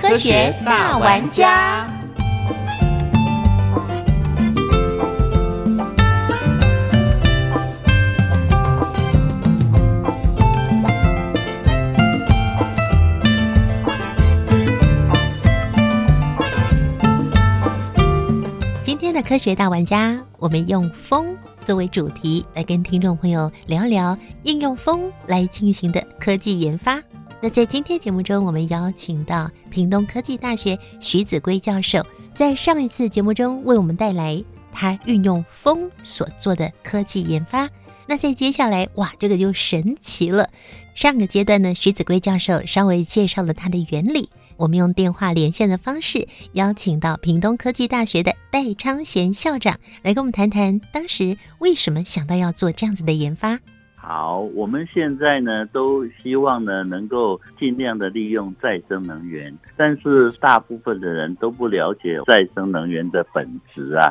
科学大玩家。今天的科学大玩家，我们用风作为主题来跟听众朋友聊聊应用风来进行的科技研发。那在今天节目中，我们邀请到屏东科技大学徐子圭教授，在上一次节目中为我们带来他运用风所做的科技研发。那在接下来，哇，这个就神奇了。上个阶段呢，徐子圭教授稍微介绍了它的原理。我们用电话连线的方式，邀请到屏东科技大学的戴昌贤校长来跟我们谈谈，当时为什么想到要做这样子的研发。好，我们现在呢都希望呢能够尽量的利用再生能源，但是大部分的人都不了解再生能源的本质啊。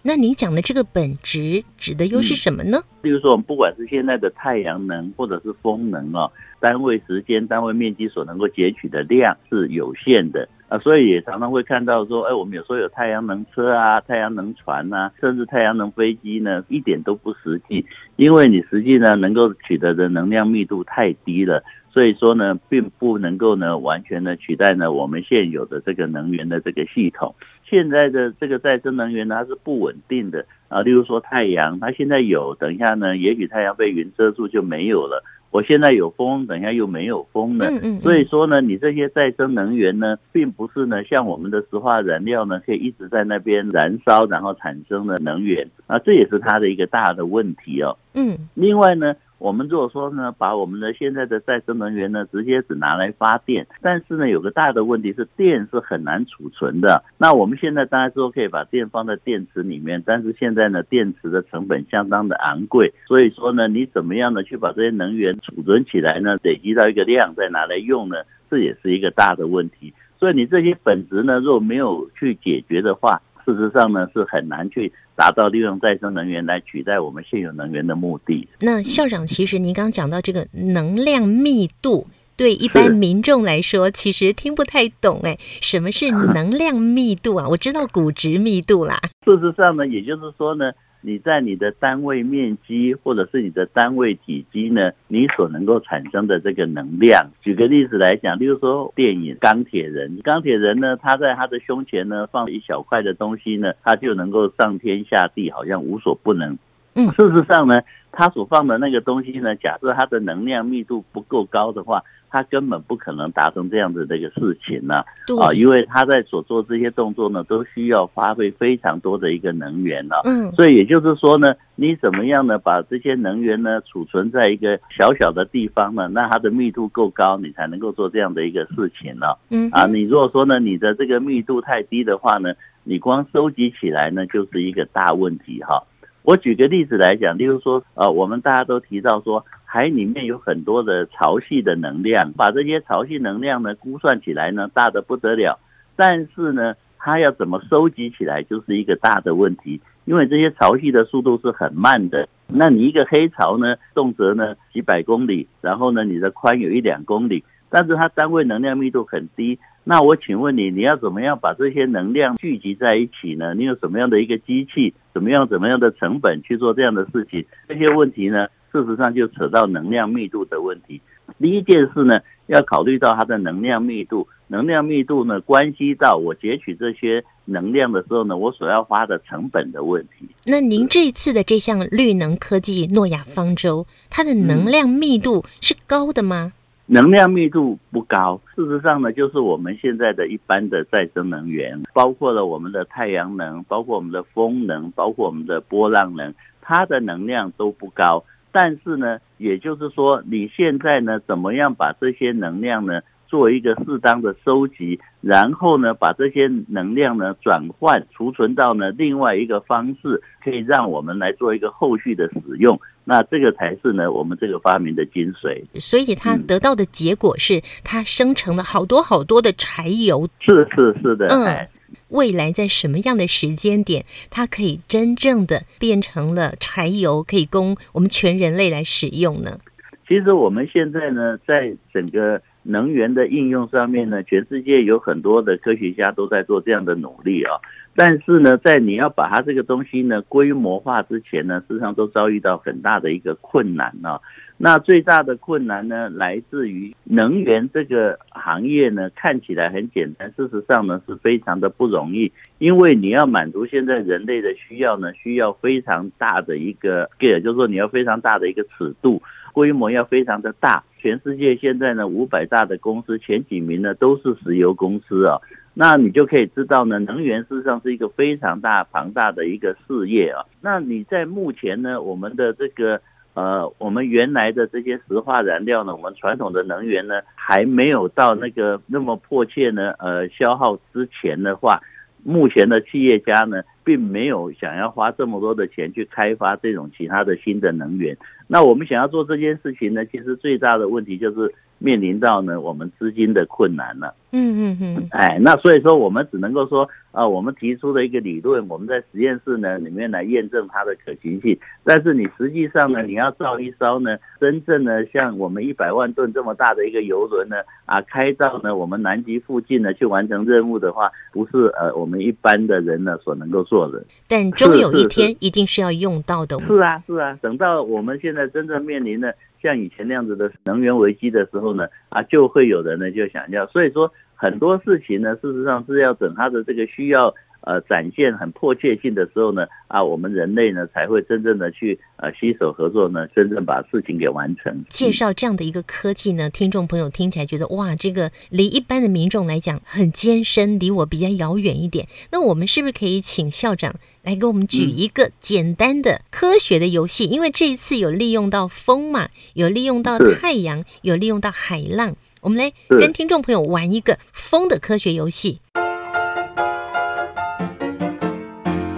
那你讲的这个本质指的又是什么呢？例如说，我们不管是现在的太阳能或者是风能哦，单位时间、单位面积所能够截取的量是有限的啊，所以也常常会看到说，哎，我们有时候有太阳能车啊、太阳能船啊，甚至太阳能飞机呢，一点都不实际，因为你实际呢能够取得的能量密度太低了。所以说呢，并不能够呢完全的取代呢我们现有的这个能源的这个系统。现在的这个再生能源呢，它是不稳定的啊。例如说太阳，它现在有，等一下呢，也许太阳被云遮住就没有了。我现在有风，等一下又没有风了。嗯嗯。所以说呢，你这些再生能源呢，并不是呢像我们的石化燃料呢，可以一直在那边燃烧，然后产生的能源啊，这也是它的一个大的问题哦。嗯。另外呢。我们如果说呢，把我们的现在的再生能源呢，直接只拿来发电，但是呢，有个大的问题是电是很难储存的。那我们现在当然说可以把电放在电池里面，但是现在呢，电池的成本相当的昂贵，所以说呢，你怎么样的去把这些能源储存起来呢？累积到一个量再拿来用呢？这也是一个大的问题。所以你这些本质呢，如果没有去解决的话，事实上呢，是很难去达到利用再生能源来取代我们现有能源的目的。那校长，其实您刚刚讲到这个能量密度，对一般民众来说，其实听不太懂。哎，什么是能量密度啊？我知道骨质密度啦。事实上呢，也就是说呢。你在你的单位面积或者是你的单位体积呢，你所能够产生的这个能量，举个例子来讲，例如说电影《钢铁人》，钢铁人呢，他在他的胸前呢放一小块的东西呢，他就能够上天下地，好像无所不能。嗯，事实上呢，他所放的那个东西呢，假设它的能量密度不够高的话。它根本不可能达成这样子的一个事情呢，啊，因为它在所做这些动作呢，都需要花费非常多的一个能源呢，嗯，所以也就是说呢，你怎么样呢，把这些能源呢储存在一个小小的地方呢，那它的密度够高，你才能够做这样的一个事情呢，嗯，啊，你如果说呢，你的这个密度太低的话呢，你光收集起来呢，就是一个大问题哈。我举个例子来讲，例如说，呃，我们大家都提到说，海里面有很多的潮汐的能量，把这些潮汐能量呢估算起来呢，大的不得了。但是呢，它要怎么收集起来，就是一个大的问题，因为这些潮汐的速度是很慢的。那你一个黑潮呢，动辄呢几百公里，然后呢，你的宽有一两公里，但是它单位能量密度很低。那我请问你，你要怎么样把这些能量聚集在一起呢？你有什么样的一个机器？怎么样怎么样的成本去做这样的事情？这些问题呢，事实上就扯到能量密度的问题。第一件事呢，要考虑到它的能量密度，能量密度呢，关系到我截取这些能量的时候呢，我所要花的成本的问题。那您这一次的这项绿能科技诺亚方舟，它的能量密度是高的吗？能量密度不高，事实上呢，就是我们现在的一般的再生能源，包括了我们的太阳能，包括我们的风能，包括我们的波浪能，它的能量都不高。但是呢，也就是说，你现在呢，怎么样把这些能量呢？做一个适当的收集，然后呢，把这些能量呢转换储存到呢另外一个方式，可以让我们来做一个后续的使用。那这个才是呢我们这个发明的精髓。所以它得到的结果是，它生成了好多好多的柴油。是是是的，嗯哎，未来在什么样的时间点，它可以真正的变成了柴油，可以供我们全人类来使用呢？其实我们现在呢，在整个能源的应用上面呢，全世界有很多的科学家都在做这样的努力啊。但是呢，在你要把它这个东西呢规模化之前呢，事实上都遭遇到很大的一个困难啊。那最大的困难呢，来自于能源这个行业呢，看起来很简单，事实上呢是非常的不容易，因为你要满足现在人类的需要呢，需要非常大的一个 scale，就是说你要非常大的一个尺度，规模要非常的大。全世界现在呢，五百大的公司前几名呢都是石油公司啊，那你就可以知道呢，能源事实上是一个非常大庞大的一个事业啊。那你在目前呢，我们的这个呃，我们原来的这些石化燃料呢，我们传统的能源呢，还没有到那个那么迫切呢，呃，消耗之前的话，目前的企业家呢，并没有想要花这么多的钱去开发这种其他的新的能源。那我们想要做这件事情呢，其实最大的问题就是面临到呢我们资金的困难了。嗯嗯嗯，哎，那所以说我们只能够说，啊，我们提出的一个理论，我们在实验室呢里面来验证它的可行性。但是你实际上呢，你要造一艘呢，真正呢像我们一百万吨这么大的一个游轮呢，啊，开到呢我们南极附近呢去完成任务的话，不是呃我们一般的人呢所能够做的。但终有一天一定是要用到的。是啊，是啊，等到我们现在真正面临的像以前那样子的能源危机的时候呢，啊，就会有人呢就想要，所以说很多事情呢，事实上是要等它的这个需要呃展现很迫切性的时候呢，啊，我们人类呢才会真正的去呃携手合作呢，真正把事情给完成。介绍这样的一个科技呢，听众朋友听起来觉得哇，这个离一般的民众来讲很艰深，离我比较遥远一点。那我们是不是可以请校长来给我们举一个简单的科学的游戏？因为这一次有利用到风嘛，有利用到太阳，有利用到海浪，我们来跟听众朋友玩一个风的科学游戏。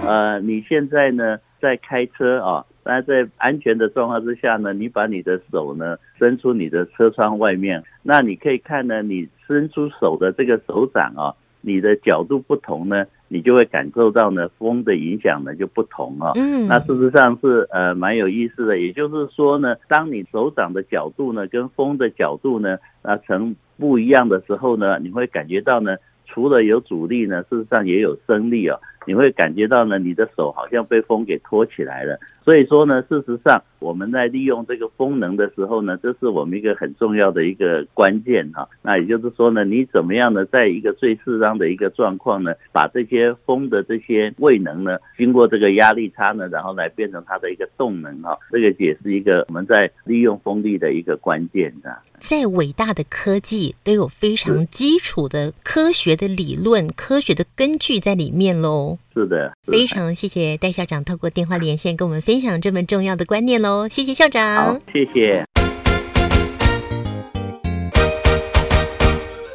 呃，你现在呢在开车啊，那在安全的状况之下呢，你把你的手呢伸出你的车窗外面，那你可以看呢，你伸出手的这个手掌啊，你的角度不同呢，你就会感受到呢风的影响呢就不同啊。嗯，那事实上是呃蛮有意思的，也就是说呢，当你手掌的角度呢跟风的角度呢啊成不一样的时候呢，你会感觉到呢，除了有阻力呢，事实上也有升力啊。你会感觉到呢，你的手好像被风给托起来了。所以说呢，事实上我们在利用这个风能的时候呢，这是我们一个很重要的一个关键哈、那也就是说呢，你怎么样呢，在一个最适当的一个状况呢，把这些风的这些位能呢，经过这个压力差呢，然后来变成它的一个动能哈、这个也是一个我们在利用风力的一个关键啊。在伟大的科技都有非常基础的科学的理论、科学的根据在里面喽。是的，是的非常谢谢戴校长透过电话连线跟我们分享这么重要的观念喽，谢谢校好长。，谢谢。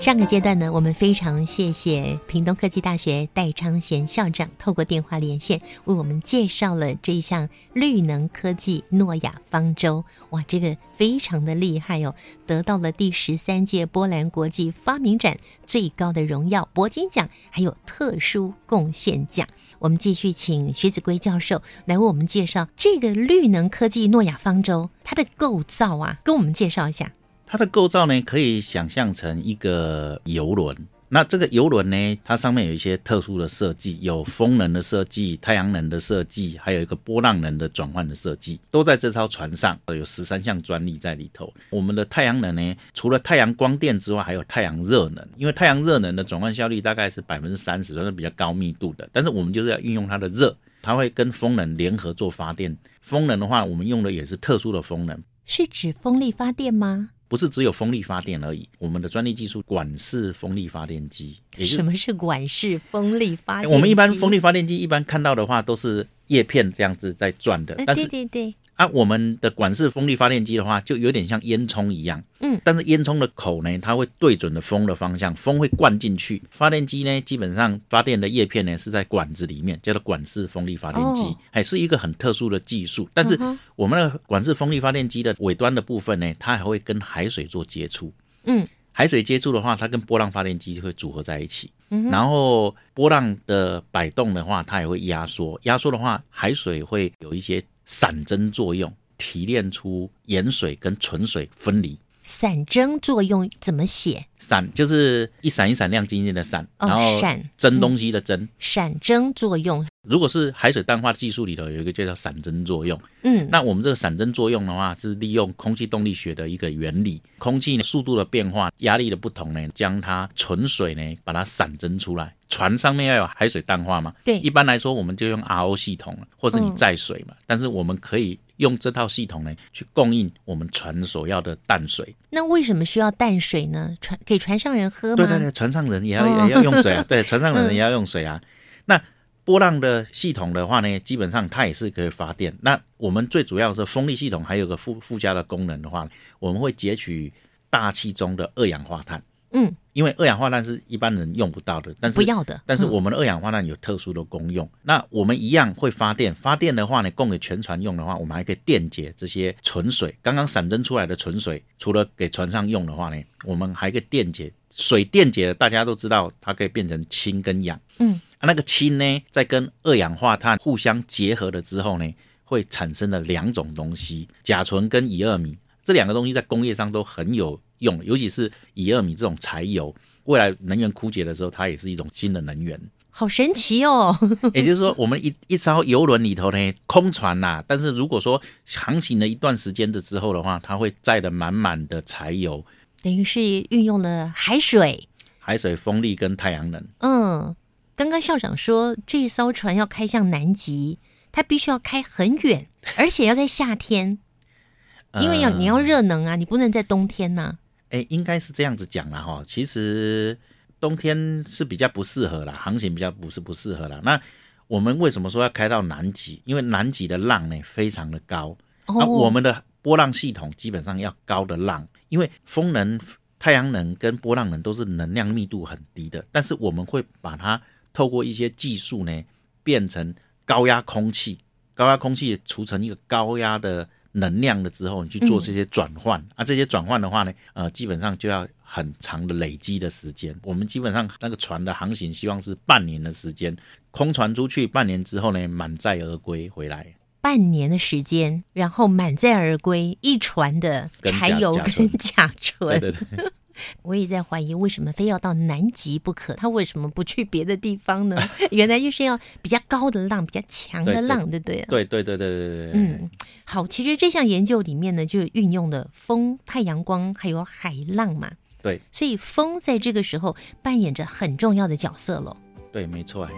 上个阶段呢，我们非常谢谢屏东科技大学戴昌贤校长透过电话连线为我们介绍了这一项绿能科技诺亚方舟。哇，这个非常的厉害哦，得到了第十三届波兰国际发明展最高的荣耀铂金奖，还有特殊贡献奖。我们继续请徐子圭教授来为我们介绍这个绿能科技诺亚方舟它的构造啊，跟我们介绍一下。它的构造呢，可以想象成一个游轮。那这个游轮呢，它上面有一些特殊的设计，有风能的设计、太阳能的设计，还有一个波浪能的转换的设计，都在这艘船上，有十三项专利在里头。我们的太阳能呢，除了太阳光电之外，还有太阳热能，因为太阳热能的转换效率大概是百分之三十，算是比较高密度的。但是我们就是要运用它的热，它会跟风能联合做发电。风能的话，我们用的也是特殊的风能，是指风力发电吗？不是只有风力发电而已，我们的专利技术管式风力发电机，也就是什么是管式风力发电机？我们一般风力发电机一般看到的话，都是叶片这样子在转的呃，但是对对对，啊，我们的管式风力发电机的话，就有点像烟囱一样，嗯，但是烟囱的口呢，它会对准的风的方向，风会灌进去。发电机呢，基本上发电的叶片呢是在管子里面，叫做管式风力发电机哦，还是一个很特殊的技术。但是我们的管式风力发电机的尾端的部分呢，它还会跟海水做接触。嗯海水接触的话，它跟波浪发电机会组合在一起。嗯，然后波浪的摆动的话，它也会压缩。压缩的话，海水会有一些散蒸作用，提炼出盐水跟纯水分离。散蒸作用怎么写？闪就是一闪一闪亮晶晶的闪，哦然后闪蒸东西的蒸。闪蒸作用，如果是海水淡化技术里头有一个就叫闪蒸作用，嗯，那我们这个闪蒸作用的话，是利用空气动力学的一个原理，空气速度的变化、压力的不同呢，将它纯水呢把它闪蒸出来。船上面要有海水淡化嘛，对一般来说我们就用 RO 系统了，或者你嗯载水嘛，但是我们可以用这套系统呢去供应我们船所要的淡水。那为什么需要淡水呢？船给船上人喝吗？对对对，船上人也要、哦也要用水啊，对，船上人也要用水啊。那波浪的系统的话呢，基本上它也是可以发电。那我们最主要是风力系统，还有个附附加的功能的话，我们会截取大气中的二氧化碳，嗯，因为二氧化碳是一般人用不到的，但是不要的，但是嗯我们的二氧化碳有特殊的功用，那我们一样会发电。发电的话呢，供给全船用的话，我们还可以电解这些纯水。刚刚闪蒸出来的纯水，除了给船上用的话呢，我们还可以电解水。电解的大家都知道，它可以变成氢跟氧。嗯啊，那个氢呢，在跟二氧化碳互相结合了之后呢，会产生了两种东西：甲醇跟乙二醚。这两个东西在工业上都很有用，尤其是乙二米这种柴油，未来能源枯竭的时候，它也是一种新的能源。好神奇哦。也就是说，我们一一艘游轮里头呢，空船呐、但是如果说航行了一段时间的之后的话，它会载的满满的柴油、等于是运用了海水。海水、风力跟太阳能。嗯，刚刚校长说这艘船要开向南极，它必须要开很远，而且要在夏天，因为要呃你要热能啊，你不能在冬天呐、哎，应该是这样子讲了哈。其实冬天是比较不适合啦，航行比较不是不适合啦。那我们为什么说要开到南极？因为南极的浪呢非常的高，哦，啊，我们的波浪系统基本上要高的浪，因为风能、太阳能跟波浪能都是能量密度很低的，但是我们会把它透过一些技术呢，变成高压空气，高压空气储成一个高压的能量了之后，你去做这些转换、啊，这些转换的话呢，呃，基本上就要很长的累积的时间。我们基本上那个船的航行希望是半年的时间，空船出去半年之后呢，满载而归回来。半年的时间，然后满载而归，一船的柴油甲跟甲醇。对对对。我也在怀疑，为什么非要到南极不可？他为什么不去别的地方呢？原来就是要比较高的浪，比较强的浪，对不对？对对对对对对对，嗯，好，其实这项研究里面呢，就运用了风、太阳光还有海浪嘛，对所以风在这个时候扮演着很重要的角色喽。对，没错。嘿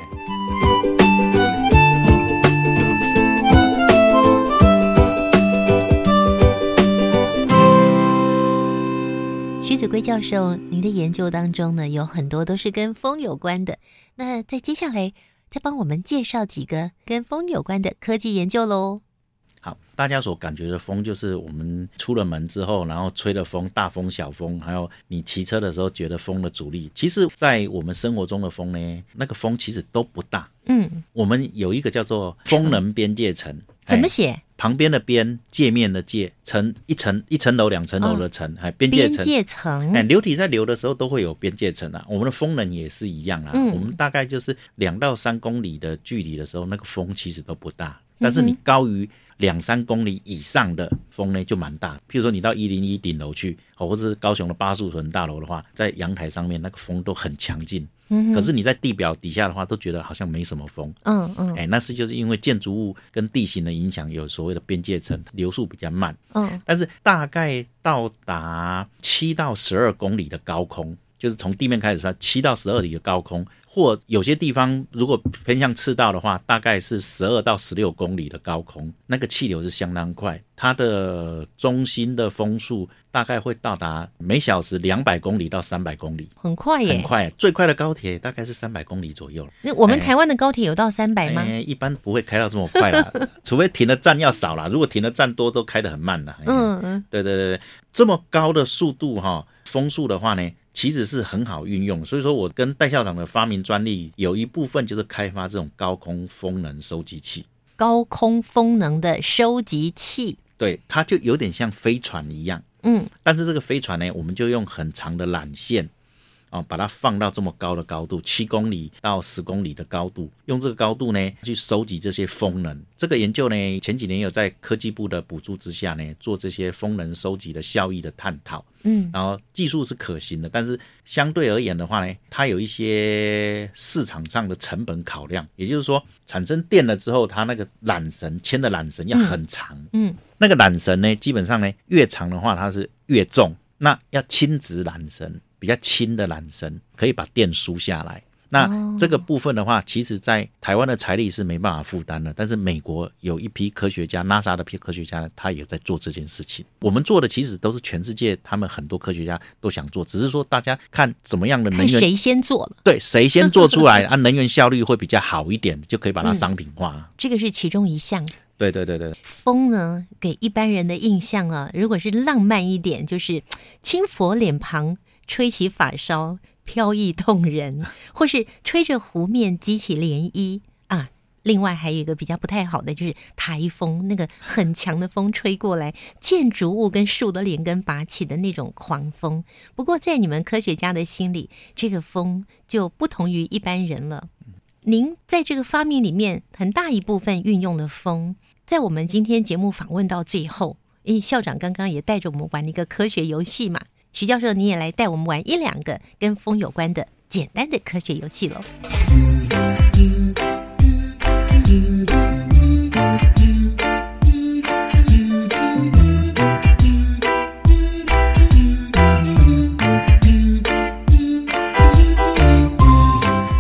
徐子圭教授，您的研究当中呢，有很多都是跟风有关的。那在接下来再帮我们介绍几个跟风有关的科技研究喽。好，大家所感觉的风，就是我们出了门之后，然后吹的风，大风、小风，还有你骑车的时候觉得风的阻力。其实，在我们生活中的风呢，那个风其实都不大。嗯，我们有一个叫做风能边界层，哎怎么写？旁边的边，界面的界，层一层一层楼、两层楼的层，还边界边层。界层。哎，流体在流的时候都会有边界层啊，我们的风能也是一样啊。嗯我们大概就是两到三公里的距离的时候，那个风其实都不大，但是嗯你高于两三公里以上的风呢就蛮大。譬如说你到一零一顶楼去，哦，或者是高雄的巴树屯大楼的话，在阳台上面那个风都很强劲。嗯可是你在地表底下的话，都觉得好像没什么风。嗯嗯哎，那是就是因为建筑物跟地形的影响，有所谓的边界层，流速比较慢。嗯但是大概到达七到十二公里的高空，就是从地面开始算七到十二里的高空，或有些地方如果偏向赤道的话，大概是十二到十六公里的高空，那个气流是相当快，它的中心的风速大概会到达每小时两百公里到三百公里，很快耶，很快。最快的高铁大概是三百公里左右。那我们台湾的高铁有到三百吗？哎，一般不会开到这么快啦，除非停的站要少啦。如果停的站多，都开得很慢的。嗯嗯，对对对对，这么高的速度哈，风速的话呢？其实是很好运用，所以说我跟戴校长的发明专利有一部分就是开发这种高空风能收集器。高空风能的收集器，对，它就有点像飞船一样。嗯，但是这个飞船呢，我们就用很长的缆线。啊，把它放到这么高的高度，七公里到十公里的高度，用这个高度呢去收集这些风能。这个研究呢，前几年有在科技部的补助之下呢，做这些风能收集的效益的探讨。嗯，然后技术是可行的，但是相对而言的话呢，它有一些市场上的成本考量。也就是说，产生电了之后，它那个缆绳牵的缆绳要很长。嗯，那个缆绳呢，基本上呢越长的话，它是越重。那要轻直缆绳。比较轻的缆绳可以把电输下来。那这个部分的话，其实在台湾的财力是没办法负担的。但是美国有一批科学家，NASA 的批科学家，他也在做这件事情。我们做的其实都是全世界，他们很多科学家都想做，只是说大家看怎么样的能源，谁先做了？对，谁先做出来，啊，能源效率会比较好一点，就可以把它商品化。这个是其中一项。对对对对。风呢，给一般人的印象啊，如果是浪漫一点，就是轻佛脸庞。吹起发梢，飘逸动人，或是吹着湖面激起涟漪啊！另外还有一个比较不太好的，就是台风，那个很强的风吹过来，建筑物跟树都连根拔起的那种狂风。不过在你们科学家的心里，这个风就不同于一般人了。您在这个发明里面很大一部分运用了风，在我们今天节目访问到最后，因为校长刚刚也带着我们玩了一个科学游戏嘛。徐教授，你也来带我们玩一两个跟风有关的简单的科学游戏喽。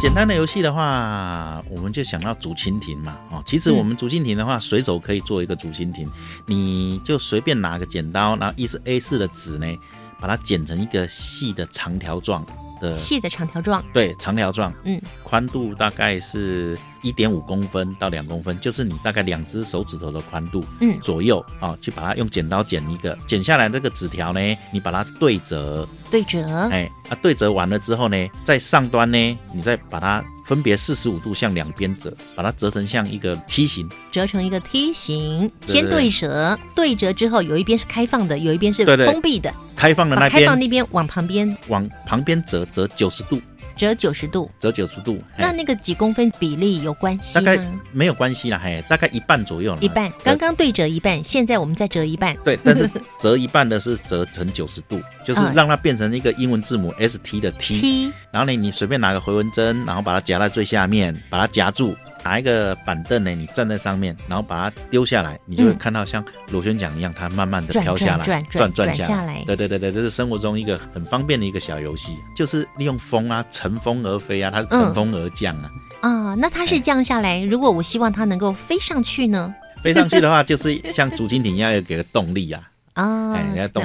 简单的游戏的话，我们就想到竹蜻蜓嘛。哦，其实我们竹蜻蜓的话，随手可以做一个竹蜻蜓，你就随便拿个剪刀，然后一是 A 四的纸呢。把它剪成一个细的长条状的，细的长条状，对，长条状，嗯，宽度大概是一点五公分到两公分，就是你大概两只手指头的宽度，嗯，左右啊，去把它用剪刀剪一个，剪下来这个纸条呢，你把它对折，对折，哎，啊，对折完了之后呢，在上端呢，你再把它。分别四十五度向两边折，把它折成像一个梯形，折成一个梯形。先对折，对折之后有一边是开放的，有一边是封闭的。开放的那边，开放那边往旁边，往旁边折，折九十度。折九十度，折九十度，那那个几公分比例有关系吗？大概没有关系啦，嘿，大概一半左右。一半，刚刚对折一半，现在我们再折一半。对，但是 折一半的是折成九十度，就是让它变成一个英文字母 S T 的 T。然后呢，你随便拿个回纹针，然后把它夹在最下面，把它夹住。拿一个板凳呢，你站在上面，然后把它丢下来，你就会看到像螺旋桨一样，它慢慢的飘下来，转转转下来。对对对对，这是生活中一个很方便的一个小游戏，就是利用风啊，乘风而飞啊，它是乘风而降啊。啊，那它是降下来，如果我希望它能够飞上去呢？飞上去的话，就是像竹蜻蜓一样，要给个动力啊。啊，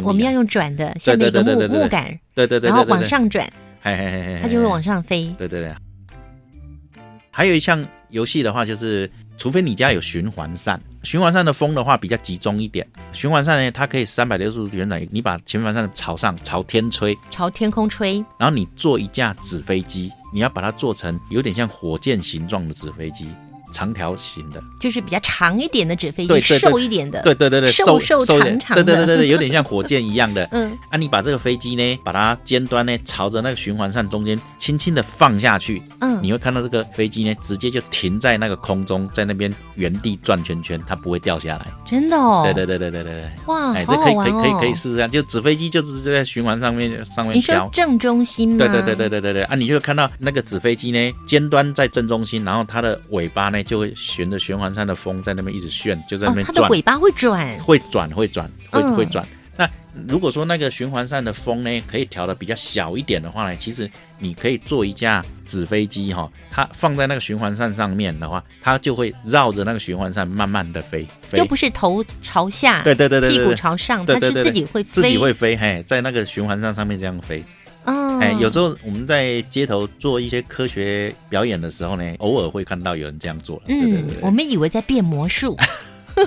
我们要用转的，下面一个木木杆，对对对，然后往上转，嘿嘿嘿嘿，它就会往上飞。对对对。还有一项游戏的话，就是除非你家有循环扇，循环扇的风的话比较集中一点。循环扇呢，它可以三百六十度旋转，你把循环扇朝上，朝天吹，朝天空吹。然后你做一架纸飞机，你要把它做成有点像火箭形状的纸飞机。长条形的，就是比较长一点的纸飞机，瘦一点的，对对对对，瘦瘦长长的，对对对对，有点像火箭一样的。嗯，啊，你把这个飞机呢，把它尖端呢朝着那个循环扇中间轻轻的放下去，嗯，你会看到这个飞机呢直接就停在那个空中，在那边原地转圈圈，它不会掉下来。真的哦？对对对对对对对。哇，哎，这可以可以可以可以试试看，就纸飞机就是在循环上面上面飘。正中心吗？对对对对对对对。啊，你就看到那个纸飞机呢，尖端在正中心，然后它的尾巴呢就会循着。循环扇的风在那边一直旋，就在那边转。它的尾巴会转，会转，会转，会会转。那如果说那个循环扇的风呢，可以调的比较小一点的话呢，其实你可以做一架纸飞机哈，它放在那个循环扇上面的话，它就会绕着那个循环扇慢慢的飞，飞就不是头朝下，对对对对对屁股朝上，它是自己会飞自己。会飞，嘿，在那个循环扇上面这样飞。哦，哎，有时候我们在街头做一些科学表演的时候呢，偶尔会看到有人这样做。对对，对我们以为在变魔术，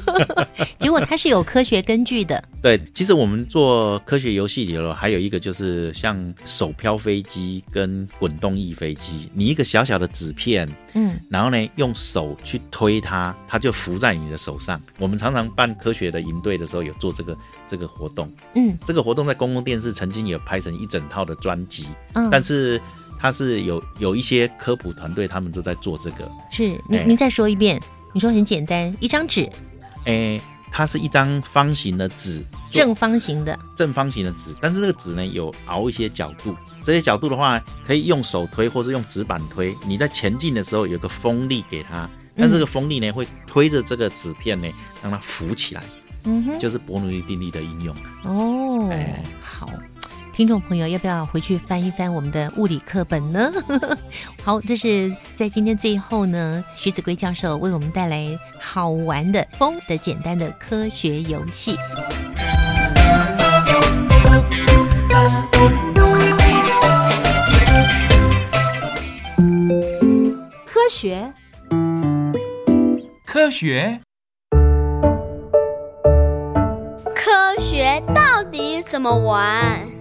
结果它是有科学根据的。对，其实我们做科学游戏里头还有一个就是像手飘飞机跟滚动翼飞机，你一个小小的纸片，嗯，然后呢用手去推它，它就浮在你的手上。我们常常办科学的营队的时候有做这个这个活动，嗯这个活动在公共电视曾经有拍成一整套的专辑，嗯，但是它是有有一些科普团队他们都在做这个，是您哎您再说一遍。你说很简单，一张纸，诶，它是一张方形的纸，正方形的，正方形的纸，但是这个纸呢有凹一些角度，这些角度的话可以用手推或是用纸板推。你在前进的时候有个风力给它，但这个风力呢会推着这个纸片呢让它浮起来，嗯哼，就是伯努利定律的应用。哦哎，好。听众朋友，要不要回去翻一翻我们的物理课本呢？好，这是在今天最后呢，徐子圭教授为我们带来好玩的风的简单的科学游戏。科学科学科学到底怎么玩？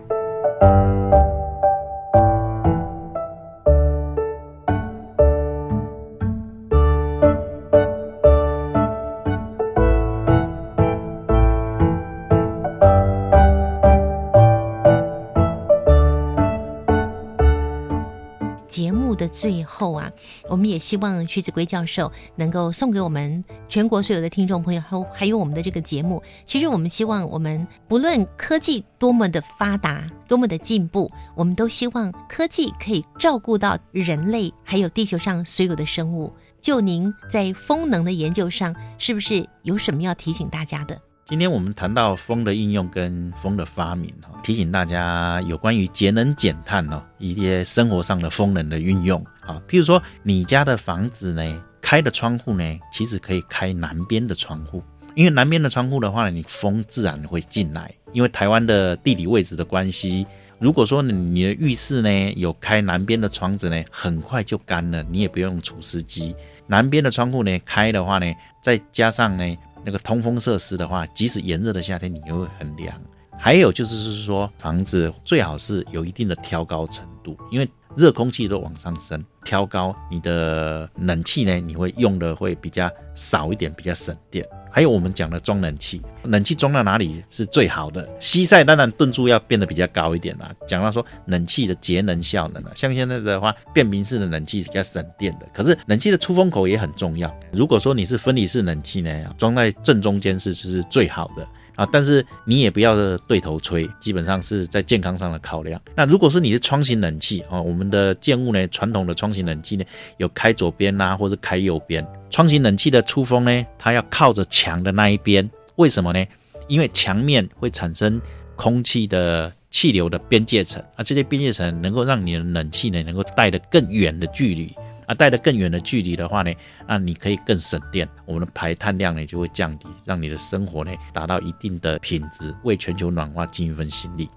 后啊，我们也希望徐子圭教授能够送给我们全国所有的听众朋友，还有还有我们的这个节目。其实我们希望，我们不论科技多么的发达，多么的进步，我们都希望科技可以照顾到人类，还有地球上所有的生物。就您在风能的研究上，是不是有什么要提醒大家的？今天我们谈到风的应用跟风的发明哈，提醒大家有关于节能减碳哦，一些生活上的风能的运用啊，譬如说你家的房子呢，开的窗户呢，其实可以开南边的窗户，因为南边的窗户的话呢，你风自然会进来，因为台湾的地理位置的关系。如果说你的浴室呢有开南边的窗子呢，很快就干了，你也不用除湿机。南边的窗户呢开的话呢，再加上呢那个通风设施的话，即使炎热的夏天，你也会很凉。还有就是是说，房子最好是有一定的挑高程度，因为热空气都往上升，挑高你的冷气呢，你会用的会比较少一点，比较省电。还有我们讲的装冷气，冷气装到哪里是最好的？西晒当然吨数要变得比较高一点啦。讲到说冷气的节能效能啊，像现在的话，变频式的冷气是比较省电的，可是冷气的出风口也很重要。如果说你是分离式冷气呢，装在正中间是就是最好的。啊，但是你也不要对头吹，基本上是在健康上的考量。那如果说你是窗型冷气啊，我们的建物呢，传统的窗型冷气呢，有开左边呐、或者开右边。窗型冷气的出风呢，它要靠着墙的那一边，为什么呢？因为墙面会产生空气的气流的边界层啊，这些边界层能够让你的冷气呢，能够带得更远的距离。啊，带得更远的距离的话呢，那你可以更省电，我们的排碳量呢就会降低，让你的生活呢达到一定的品质，为全球暖化尽一份心力。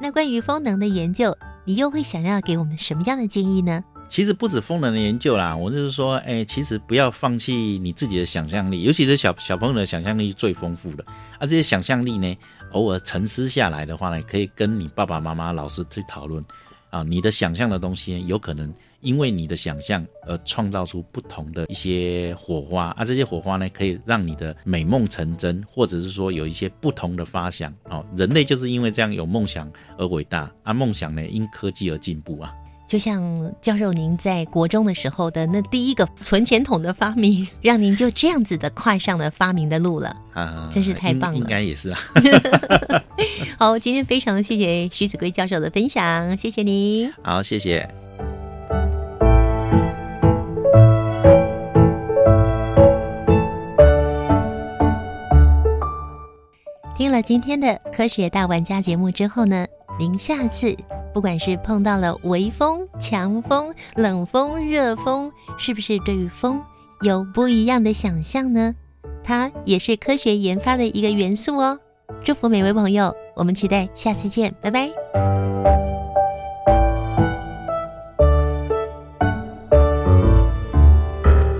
那关于风能的研究，你又会想要给我们什么样的建议呢？其实不止风能的研究啦，我就是说，哎，其实不要放弃你自己的想象力，尤其是小小朋友的想象力最丰富的。啊，这些想象力呢，偶尔沉思下来的话呢，可以跟你爸爸妈妈、老师去讨论。啊，你的想象的东西有可能因为你的想象而创造出不同的一些火花啊，这些火花呢，可以让你的美梦成真，或者是说有一些不同的发想哦。人类就是因为这样有梦想而伟大啊，梦想呢因科技而进步啊。就像教授您在国中的时候的那第一个存钱筒的发明，让您就这样子的跨上了发明的路了。啊，真是太棒了应应该也是啊。好，今天非常谢谢徐子圭教授的分享，谢谢您。好，谢谢。听了今天的科学大玩家节目之后呢，您下次不管是碰到了微风、强风、冷风、热风，是不是对于风有不一样的想象呢？它也是科学研发的一个元素哦。祝福每位朋友，我们期待下次见，拜拜。